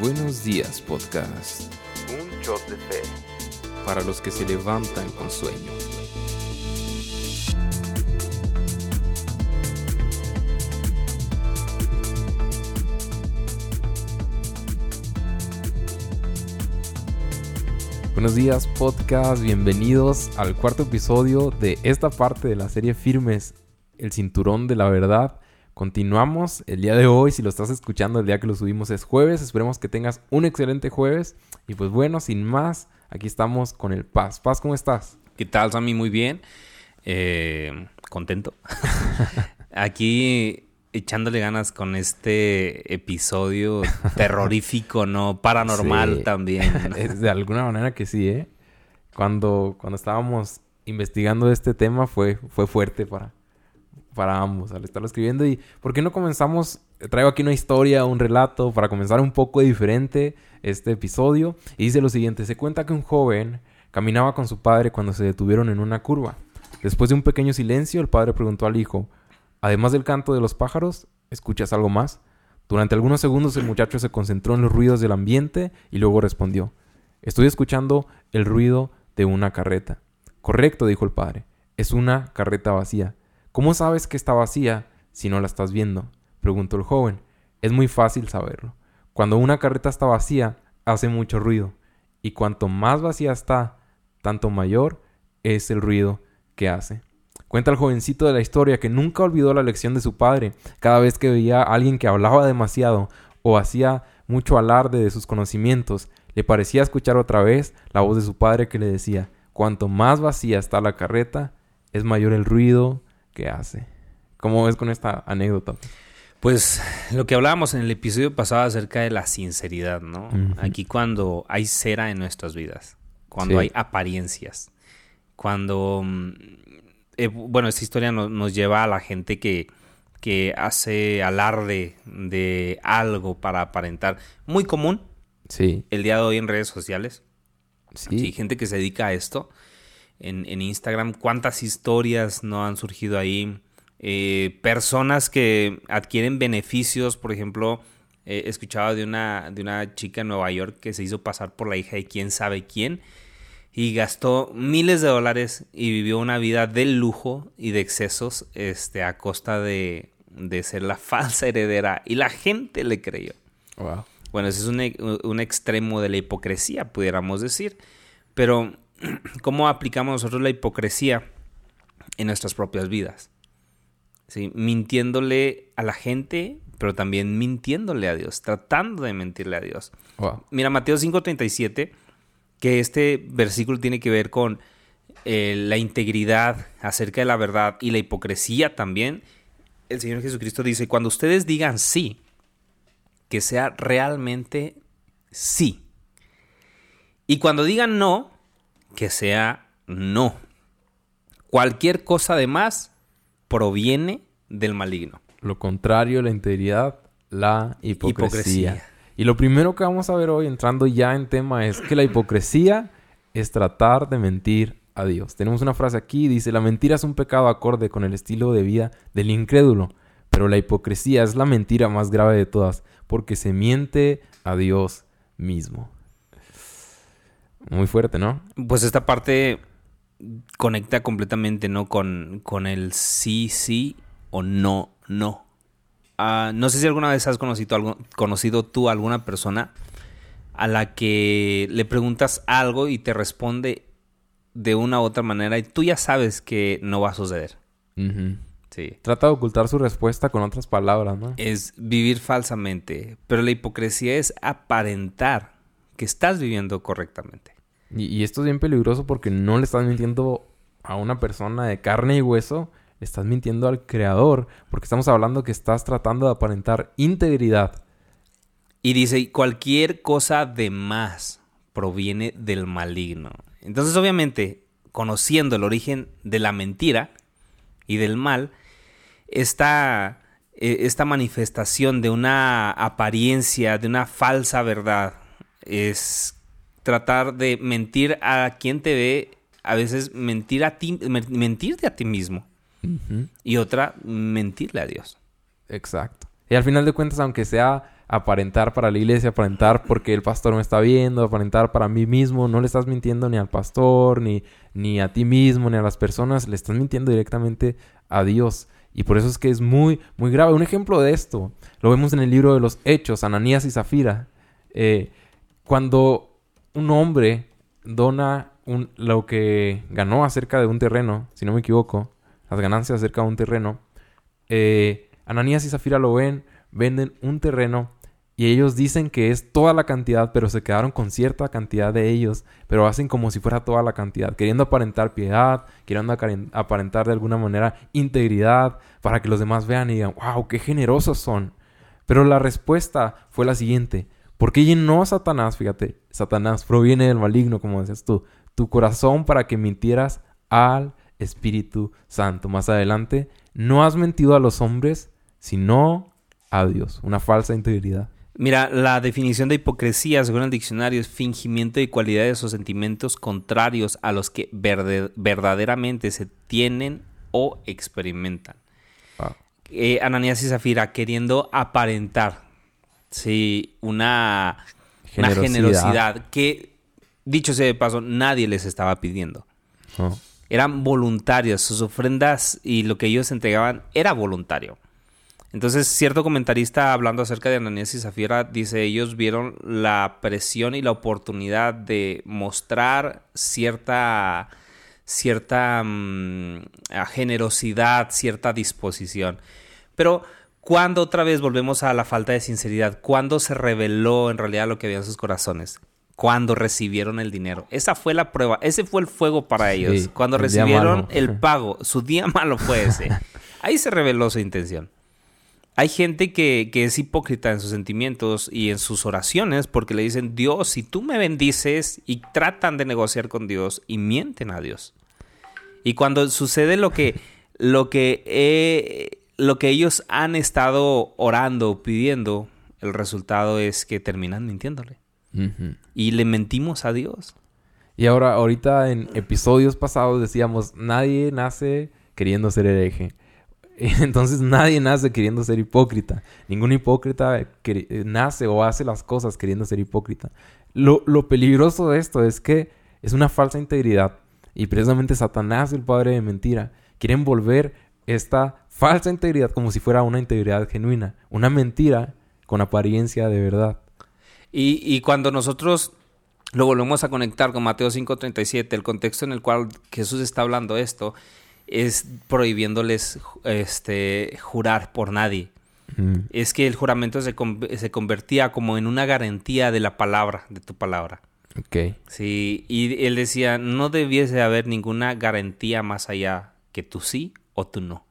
Buenos días, podcast. Un shot de fe. Para los que se levantan con sueño. Buenos días, podcast. Bienvenidos al cuarto episodio de esta parte de la serie Firmes, el cinturón de la verdad. Continuamos el día de hoy, si lo estás escuchando el día que lo subimos es jueves, esperemos que tengas un excelente jueves y pues bueno, sin más, aquí estamos con el Paz. Paz, ¿cómo estás? ¿Qué tal, Sammy? Muy bien. Eh, contento. aquí echándole ganas con este episodio terrorífico, ¿no? Paranormal también. de alguna manera que sí, ¿eh? Cuando, cuando estábamos investigando este tema fue, fue fuerte para, para ambos al estarlo escribiendo. ¿Y por qué no comenzamos? Traigo aquí una historia, un relato para comenzar un poco diferente este episodio. Y dice lo siguiente, se cuenta que un joven caminaba con su padre cuando se detuvieron en una curva. Después de un pequeño silencio, el padre preguntó al hijo, además del canto de los pájaros, ¿escuchas algo más? Durante algunos segundos el muchacho se concentró en los ruidos del ambiente y luego respondió, estoy escuchando el ruido de una carreta. Correcto, dijo el padre, es una carreta vacía. ¿Cómo sabes que está vacía si no la estás viendo? preguntó el joven. Es muy fácil saberlo. Cuando una carreta está vacía, hace mucho ruido, y cuanto más vacía está, tanto mayor es el ruido que hace. Cuenta el jovencito de la historia que nunca olvidó la lección de su padre. Cada vez que veía a alguien que hablaba demasiado o hacía mucho alarde de sus conocimientos, le parecía escuchar otra vez la voz de su padre que le decía, cuanto más vacía está la carreta, es mayor el ruido que hace. ¿Cómo es con esta anécdota? Pues lo que hablábamos en el episodio pasado acerca de la sinceridad, ¿no? Aquí cuando hay cera en nuestras vidas, cuando hay apariencias, cuando... Mm, eh, bueno, esta historia nos lleva a la gente que, que hace alarde de algo para aparentar. Muy común. Sí. El día de hoy en redes sociales. Sí. gente que se dedica a esto en, Instagram, cuántas historias no han surgido ahí. Eh, personas que adquieren beneficios, por ejemplo, he escuchaba de una, de una chica en Nueva York que se hizo pasar por la hija de quién sabe quién y gastó miles de dólares y vivió una vida de lujo y de excesos este, a costa de, de ser la falsa heredera y la gente le creyó. Bueno, ese es un, un extremo de la hipocresía, pudiéramos decir. Pero cómo aplicamos nosotros la hipocresía en nuestras propias vidas. ¿Sí? Mintiéndole a la gente, pero también mintiéndole a Dios, tratando de mentirle a Dios. Mira, Mateo 5:37, que este versículo tiene que ver con eh, la integridad acerca de la verdad y la hipocresía también. El Señor Jesucristo dice, cuando ustedes digan sí, que sea realmente sí. Y cuando digan no, que sea no. Cualquier cosa de más proviene del maligno. Lo contrario, la integridad, la hipocresía. Y lo primero que vamos a ver hoy, entrando ya en tema, es que la hipocresía es tratar de mentir a Dios. Tenemos una frase aquí, dice, la mentira es un pecado acorde con el estilo de vida del incrédulo, pero la hipocresía es la mentira más grave de todas, porque se miente a Dios mismo. Muy fuerte, ¿no? Pues esta parte conecta completamente, ¿no? Con, con el sí, sí o no, no. Ah, no sé si alguna vez has conocido, algo, conocido tú a alguna persona a la que le preguntas algo y te responde de una u otra manera y tú ya sabes que no va a suceder. Sí. Trata de ocultar su respuesta con otras palabras, ¿no? Es vivir falsamente, pero la hipocresía es aparentar que estás viviendo correctamente. Y, esto es bien peligroso porque no le estás mintiendo a una persona de carne y hueso, le estás mintiendo al creador, porque estamos hablando que estás tratando de aparentar integridad. Y dice, cualquier cosa de más proviene del maligno. Entonces, obviamente, conociendo el origen de la mentira y del mal, esta, e, esta manifestación de una apariencia, de una falsa verdad, es tratar de mentir a quien te ve, a veces mentir a ti, mentirte a ti mismo. Y otra, mentirle a Dios. Exacto. Y al final de cuentas, aunque sea aparentar para la iglesia, aparentar porque el pastor me está viendo, aparentar para mí mismo. No le estás mintiendo ni al pastor, ni, ni a ti mismo, ni a las personas. Le estás mintiendo directamente a Dios. Y por eso es que es muy, muy grave. Un ejemplo de esto lo vemos en el libro de los Hechos, Ananías y Zafira. Eh, cuando un hombre dona lo que ganó acerca de un terreno, si no me equivoco, las ganancias acerca de un terreno, eh, Ananías y Zafira lo ven, venden un terreno y ellos dicen que es toda la cantidad, pero se quedaron con cierta cantidad de ellos, pero hacen como si fuera toda la cantidad, queriendo aparentar piedad, queriendo aparentar de alguna manera integridad, para que los demás vean y digan, wow, qué generosos son. Pero la respuesta fue la siguiente, ¿por qué llenó Satanás? Fíjate, Satanás proviene del maligno, como decías tú, tu corazón para que mintieras al Espíritu Santo. Más adelante, no has mentido a los hombres, sino a Dios, una falsa integridad. Mira, la definición de hipocresía, según el diccionario, es fingimiento de cualidades o sentimientos contrarios a los que verdaderamente se tienen o experimentan. Eh, Ananías y Zafira queriendo aparentar, sí, una generosidad. generosidad que, dicho sea de paso, nadie les estaba pidiendo. Eran voluntarios, sus ofrendas y lo que ellos entregaban era voluntario. Entonces, cierto comentarista hablando acerca de Ananías y Zafira dice, ellos vieron la presión y la oportunidad de mostrar cierta, cierta mm, generosidad, cierta disposición. Pero, ¿cuándo otra vez volvemos a la falta de sinceridad? ¿Cuándo se reveló en realidad lo que había en sus corazones? Cuando recibieron el dinero. Esa fue la prueba, ese fue el fuego para ellos. Cuando recibieron el pago, su día malo fue ese. Ahí se reveló su intención. Hay gente que, es hipócrita en sus sentimientos y en sus oraciones porque le dicen, Dios, si tú me bendices y tratan de negociar con Dios y mienten a Dios. Y cuando sucede lo que, lo que, lo que ellos han estado orando, pidiendo, el resultado es que terminan mintiéndole. Y le mentimos a Dios. Y ahora, ahorita en episodios pasados decíamos, nadie nace queriendo ser hereje. Entonces nadie nace queriendo ser hipócrita. Ningún hipócrita eh, nace o hace las cosas queriendo ser hipócrita. Lo, peligroso de esto es que es una falsa integridad. Y precisamente Satanás, el padre de mentira, quiere envolver esta falsa integridad como si fuera una integridad genuina. Una mentira con apariencia de verdad. Y, y cuando nosotros lo volvemos a conectar con Mateo 5:37, el contexto en el cual Jesús está hablando esto, es prohibiéndoles este, jurar por nadie. Mm. Es que el juramento se, se, convertía como en una garantía de la palabra, de tu palabra. Ok. Sí, y él decía, no debiese haber ninguna garantía más allá que tú sí o tú no.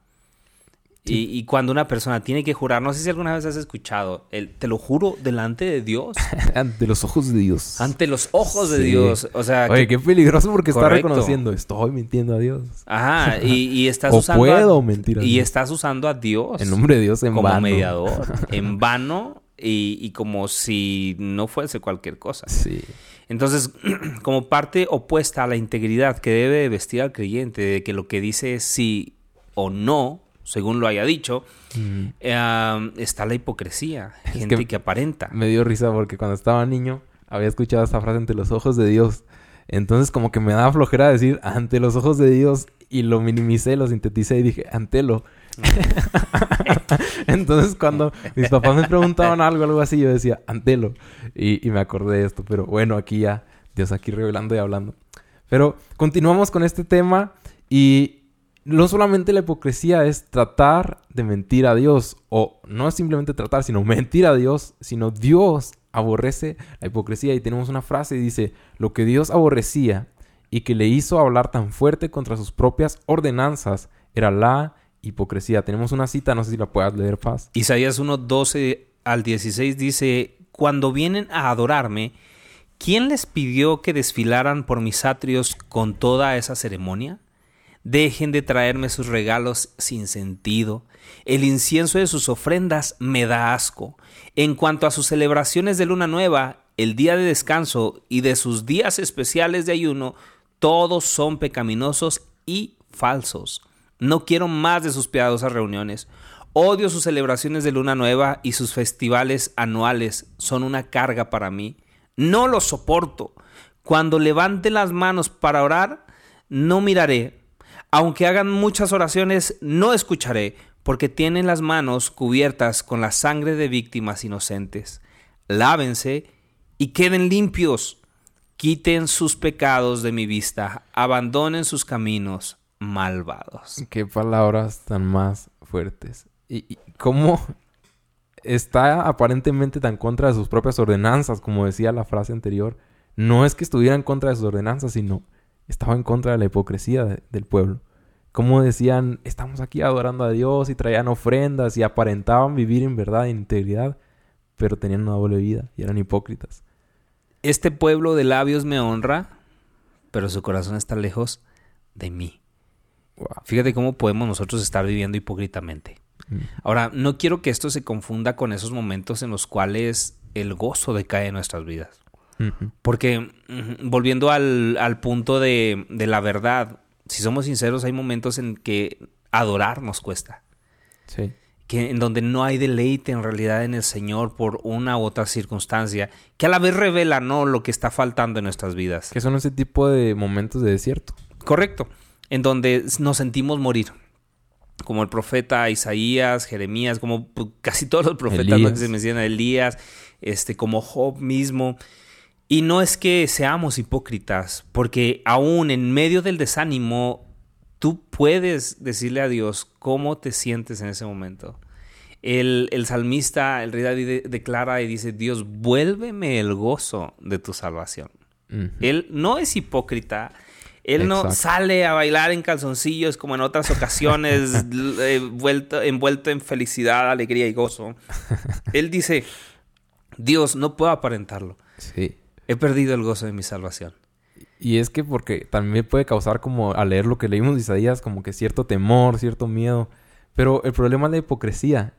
Y, cuando una persona tiene que jurar, no sé si alguna vez has escuchado, el, te lo juro delante de Dios. Ante los ojos de Dios. Ante los ojos de Dios. O sea, Oye, qué peligroso porque está reconociendo, estoy mintiendo a Dios. Ajá, y, estás o usando. puedo mentir a Y estás usando a Dios. En nombre de Dios en como vano. mediador. en vano y, y, como si no fuese cualquier cosa. Sí. Entonces, como parte opuesta a la integridad que debe vestir al creyente, de que lo que dice es sí o no según lo haya dicho, eh, está la hipocresía, gente que, aparenta. Me dio risa porque cuando estaba niño había escuchado esta frase ante los ojos de Dios. Entonces como que me daba flojera decir ante los ojos de Dios y lo minimicé, lo sinteticé y dije antelo. Entonces cuando mis papás me preguntaban algo, algo así, yo decía antelo. Y, y me acordé de esto. Pero bueno, aquí ya, Dios aquí revelando y hablando. Pero continuamos con este tema y no solamente la hipocresía es tratar de mentir a Dios, o no es simplemente tratar, sino mentir a Dios, sino Dios aborrece la hipocresía. Y tenemos una frase y dice, lo que Dios aborrecía y que le hizo hablar tan fuerte contra sus propias ordenanzas era la hipocresía. Tenemos una cita, no sé si la puedas leer, Paz. Isaías 1, 12 al 16 dice, cuando vienen a adorarme, ¿quién les pidió que desfilaran por mis atrios con toda esa ceremonia? Dejen de traerme sus regalos sin sentido. El incienso de sus ofrendas me da asco. En cuanto a sus celebraciones de luna nueva, el día de descanso y de sus días especiales de ayuno, todos son pecaminosos y falsos. No quiero más de sus piadosas reuniones. Odio sus celebraciones de luna nueva y sus festivales anuales. Son una carga para mí. No los soporto. Cuando levante las manos para orar, no miraré. Aunque hagan muchas oraciones, no escucharé, porque tienen las manos cubiertas con la sangre de víctimas inocentes. Lávense y queden limpios. Quiten sus pecados de mi vista, abandonen sus caminos malvados. Qué palabras tan más fuertes. ¿Y, cómo está aparentemente tan contra de sus propias ordenanzas, como decía la frase anterior? No es que estuviera en contra de sus ordenanzas, sino estaba en contra de la hipocresía del pueblo. Como decían, estamos aquí adorando a Dios y traían ofrendas y aparentaban vivir en verdad e integridad, pero tenían una doble vida y eran hipócritas. Este pueblo de labios me honra, pero su corazón está lejos de mí. Fíjate cómo podemos nosotros estar viviendo hipócritamente. Mm. Ahora, no quiero que esto se confunda con esos momentos en los cuales el gozo decae en nuestras vidas. Porque, volviendo al, punto de, de, la verdad, si somos sinceros, hay momentos en que adorar nos cuesta. Sí que en donde no hay deleite en realidad en el Señor por una u otra circunstancia, que a la vez revela no lo que está faltando en nuestras vidas. Que son ese tipo de momentos de desierto. Correcto, en donde nos sentimos morir. Como el profeta Isaías, Jeremías, como casi todos los profetas que se mencionan, Elías, este, como Job mismo. Y no es que seamos hipócritas, porque aún en medio del desánimo tú puedes decirle a Dios cómo te sientes en ese momento. El, salmista, el rey David, declara y dice, Dios, vuélveme el gozo de tu salvación. Él no es hipócrita. Él no sale a bailar en calzoncillos como en otras ocasiones, envuelto, envuelto en felicidad, alegría y gozo. Él dice, Dios, no puedo aparentarlo. Sí. He perdido el gozo de mi salvación. Y es que porque también puede causar como al leer lo que leímos de Isaías como que cierto temor, cierto miedo. Pero el problema es la hipocresía.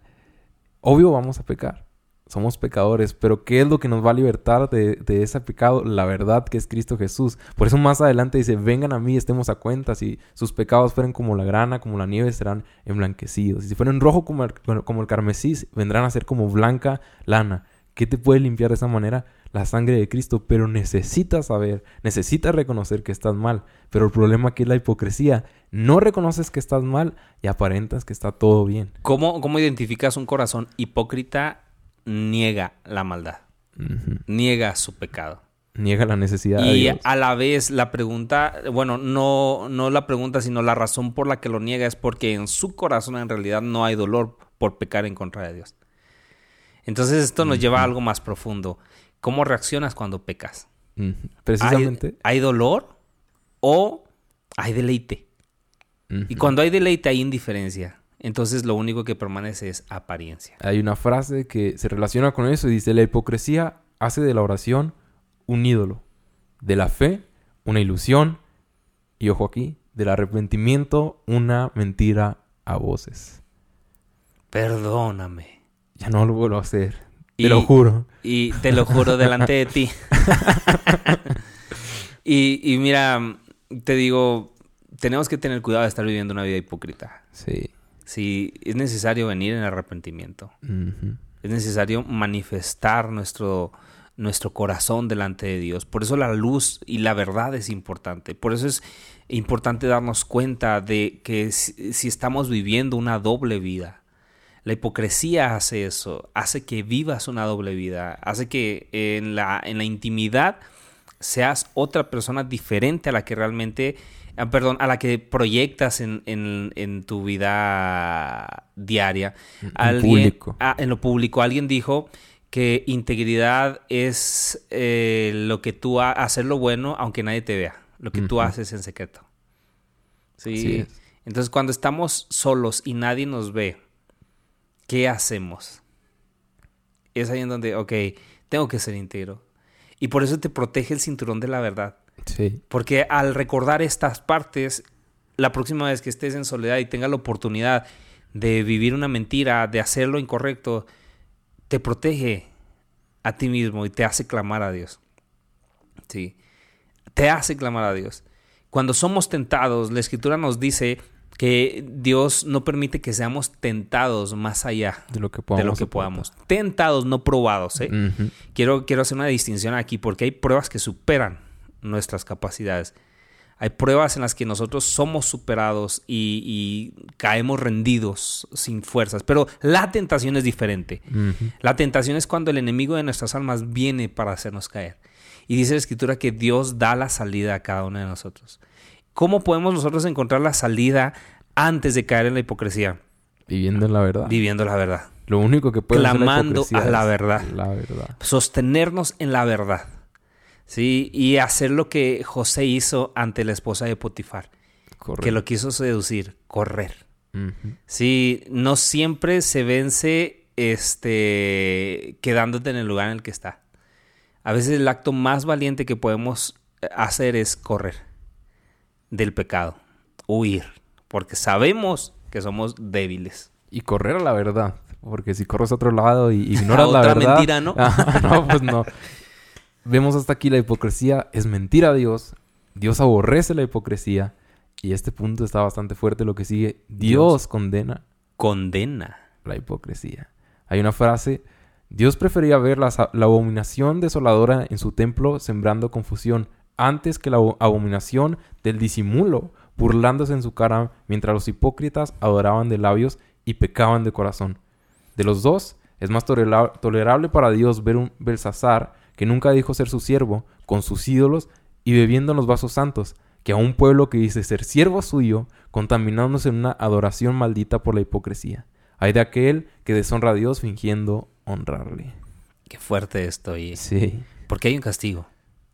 Obvio vamos a pecar. Somos pecadores, pero ¿qué es lo que nos va a libertar de, de, ese pecado? La verdad que es Cristo Jesús. Por eso más adelante dice, vengan a mí, estemos a cuenta. Si sus pecados fueren como la grana, como la nieve, serán emblanquecidos. Y si fueren rojo como el, como el carmesí, vendrán a ser como blanca lana. ¿Qué te puede limpiar de esa manera? La sangre de Cristo, pero necesitas saber, necesitas reconocer que estás mal. Pero el problema aquí es la hipocresía. No reconoces que estás mal y aparentas que está todo bien. ¿Cómo, cómo identificas un corazón hipócrita? Niega la maldad. Niega su pecado. Niega la necesidad y de Dios. a la vez la pregunta, bueno, no, no la pregunta, sino la razón por la que lo niega es porque en su corazón en realidad no hay dolor por pecar en contra de Dios. Entonces esto nos lleva a algo más profundo. ¿Cómo reaccionas cuando pecas? Precisamente. ¿Hay, dolor o hay deleite? Y cuando hay deleite hay indiferencia. Entonces lo único que permanece es apariencia. Hay una frase que se relaciona con eso y dice, la hipocresía hace de la oración un ídolo, de la fe una ilusión y ojo aquí, del arrepentimiento una mentira a voces. Perdóname. Ya no lo vuelvo a hacer. Te lo juro. Y te lo juro delante de ti. y, mira, te digo, tenemos que tener cuidado de estar viviendo una vida hipócrita. Sí. Sí, es necesario venir en arrepentimiento. Es necesario manifestar nuestro, nuestro corazón delante de Dios. Por eso la luz y la verdad es importante. Por eso es importante darnos cuenta de que si estamos viviendo una doble vida, la hipocresía hace eso, hace que vivas una doble vida, hace que en la, en la intimidad seas otra persona diferente a la que realmente, ah, perdón, a la que proyectas en, en, tu vida diaria. En público. Ah, en lo público. Alguien dijo que integridad es eh, lo que tú hacer lo bueno aunque nadie te vea, lo que tú haces en secreto. Sí. Entonces cuando estamos solos y nadie nos ve, ¿qué hacemos? Es ahí en donde, ok, tengo que ser íntegro. Y por eso te protege el cinturón de la verdad. Sí. Porque al recordar estas partes, la próxima vez que estés en soledad y tengas la oportunidad de vivir una mentira, de hacer lo incorrecto, te protege a ti mismo y te hace clamar a Dios. Sí. Te hace clamar a Dios. Cuando somos tentados, la escritura nos dice que Dios no permite que seamos tentados más allá De lo que de podamos. lo que podamos. Tentados, no probados. ¿eh? Quiero, quiero hacer una distinción aquí porque hay pruebas que superan nuestras capacidades. Hay pruebas en las que nosotros somos superados y, y caemos rendidos sin fuerzas. Pero la tentación es diferente. La tentación es cuando el enemigo de nuestras almas viene para hacernos caer. Y dice la escritura que Dios da la salida a cada uno de nosotros. ¿Cómo podemos nosotros encontrar la salida antes de caer en la hipocresía? Viviendo en la verdad. Viviendo la verdad. Lo único que puede hacer la Clamando a la verdad. La verdad. sostenernos en la verdad. ¿Sí? Y hacer lo que José hizo ante la esposa de Potifar, que lo quiso seducir, correr. Sí, no siempre se vence este quedándote en el lugar en el que está. A veces el acto más valiente que podemos hacer es correr del pecado, huir, porque sabemos que somos débiles. Y correr a la verdad. Porque si corres a otro lado y ignoras la Otra verdad. mentira, ¿no? Ah, no, pues no. Vemos hasta aquí la hipocresía es mentira a Dios. Dios aborrece la hipocresía. Y este punto está bastante fuerte. Lo que sigue, Dios, Dios. condena Condena. la hipocresía. Hay una frase, Dios prefería ver la, la abominación desoladora en su templo sembrando confusión antes que la abo- abominación del disimulo, burlándose en su cara mientras los hipócritas adoraban de labios y pecaban de corazón. De los dos, es más tolera- tolerable para Dios ver un Belsasar, que nunca dijo ser su siervo, con sus ídolos y bebiendo en los vasos santos, que a un pueblo que dice ser siervo suyo, contaminándose en una adoración maldita por la hipocresía. Hay de aquel que deshonra a Dios fingiendo honrarle. Qué fuerte estoy. Sí, Porque hay un castigo.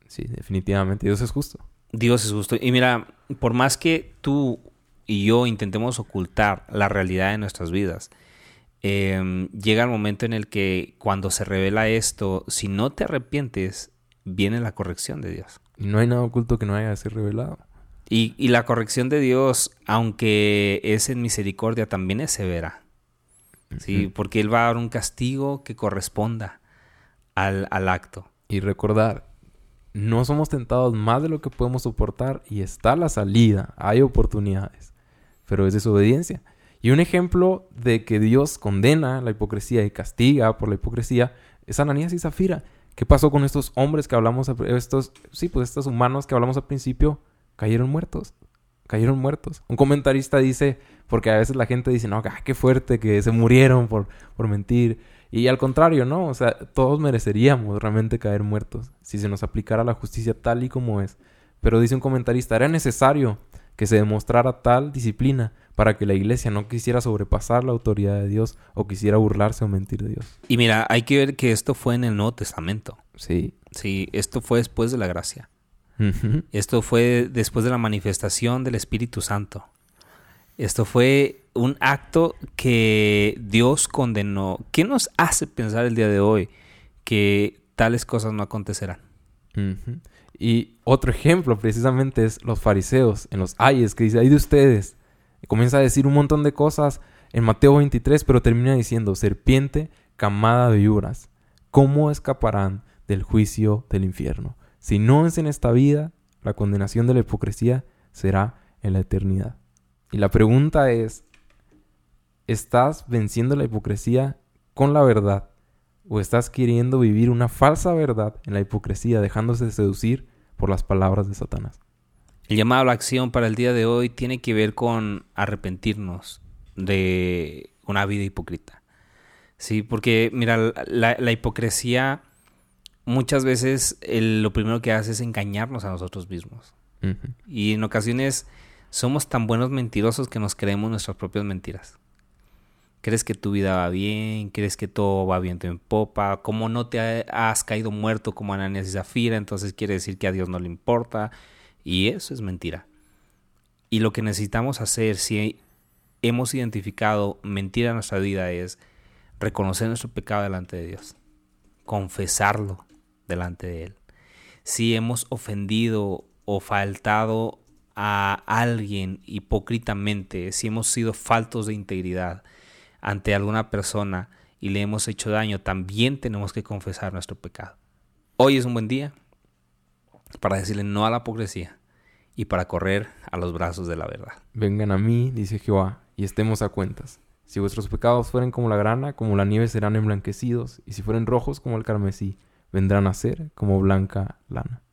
Sí, definitivamente. Dios es justo. Dios es justo. Y mira, por más que tú y yo intentemos ocultar la realidad de nuestras vidas, eh, llega el momento en el que cuando se revela esto, si no te arrepientes, viene la corrección de Dios. No hay nada oculto que no haya de ser revelado. Y, y la corrección de Dios, aunque es en misericordia, también es severa. ¿sí? Porque Él va a dar un castigo que corresponda al, al acto. Y recordar, no somos tentados más de lo que podemos soportar y está la salida, hay oportunidades, pero es desobediencia. Y un ejemplo de que Dios condena la hipocresía y castiga por la hipocresía es Ananías y Zafira. ¿Qué pasó con estos hombres que hablamos, estos, sí, pues estos humanos que hablamos al principio? Cayeron muertos, cayeron muertos. Un comentarista dice, porque a veces la gente dice, no, ah, qué fuerte que se murieron por, por mentir. Y al contrario, ¿no? O sea, todos mereceríamos realmente caer muertos si se nos aplicara la justicia tal y como es. Pero dice un comentarista, era necesario que se demostrara tal disciplina para que la iglesia no quisiera sobrepasar la autoridad de Dios o quisiera burlarse o mentir de Dios. Y mira, hay que ver que esto fue en el Nuevo Testamento. Sí. Sí, esto fue después de la gracia. Esto fue después de la manifestación del Espíritu Santo. Esto fue un acto que Dios condenó. ¿Qué nos hace pensar el día de hoy que tales cosas no acontecerán? Y otro ejemplo precisamente es los fariseos en los ayes que dice, ay de ustedes. Y comienza a decir un montón de cosas en Mateo 23, pero termina diciendo, serpiente, camada de víboras, ¿cómo escaparán del juicio del infierno? Si no es en esta vida, la condenación de la hipocresía será en la eternidad. Y la pregunta es, ¿estás venciendo la hipocresía con la verdad? ¿O estás queriendo vivir una falsa verdad en la hipocresía, dejándose seducir por las palabras de Satanás? El llamado a la acción para el día de hoy tiene que ver con arrepentirnos de una vida hipócrita. Sí, porque mira, la, la hipocresía muchas veces el- lo primero que hace es engañarnos a nosotros mismos. Y en ocasiones somos tan buenos mentirosos que nos creemos nuestras propias mentiras. Crees que tu vida va bien, crees que todo va viento en popa, como no te ha- has caído muerto como Ananías y Zafira, entonces quiere decir que a Dios no le importa. Y eso es mentira. Y lo que necesitamos hacer si hemos identificado mentira en nuestra vida es reconocer nuestro pecado delante de Dios, confesarlo delante de Él. Si hemos ofendido o faltado a alguien hipócritamente, si hemos sido faltos de integridad ante alguna persona y le hemos hecho daño, también tenemos que confesar nuestro pecado. Hoy es un buen día para decirle no a la hipocresía y para correr a los brazos de la verdad. Vengan a mí, dice Jehová, y estemos a cuentas. Si vuestros pecados fueren como la grana, como la nieve serán emblanquecidos, y si fueren rojos como el carmesí, vendrán a ser como blanca lana.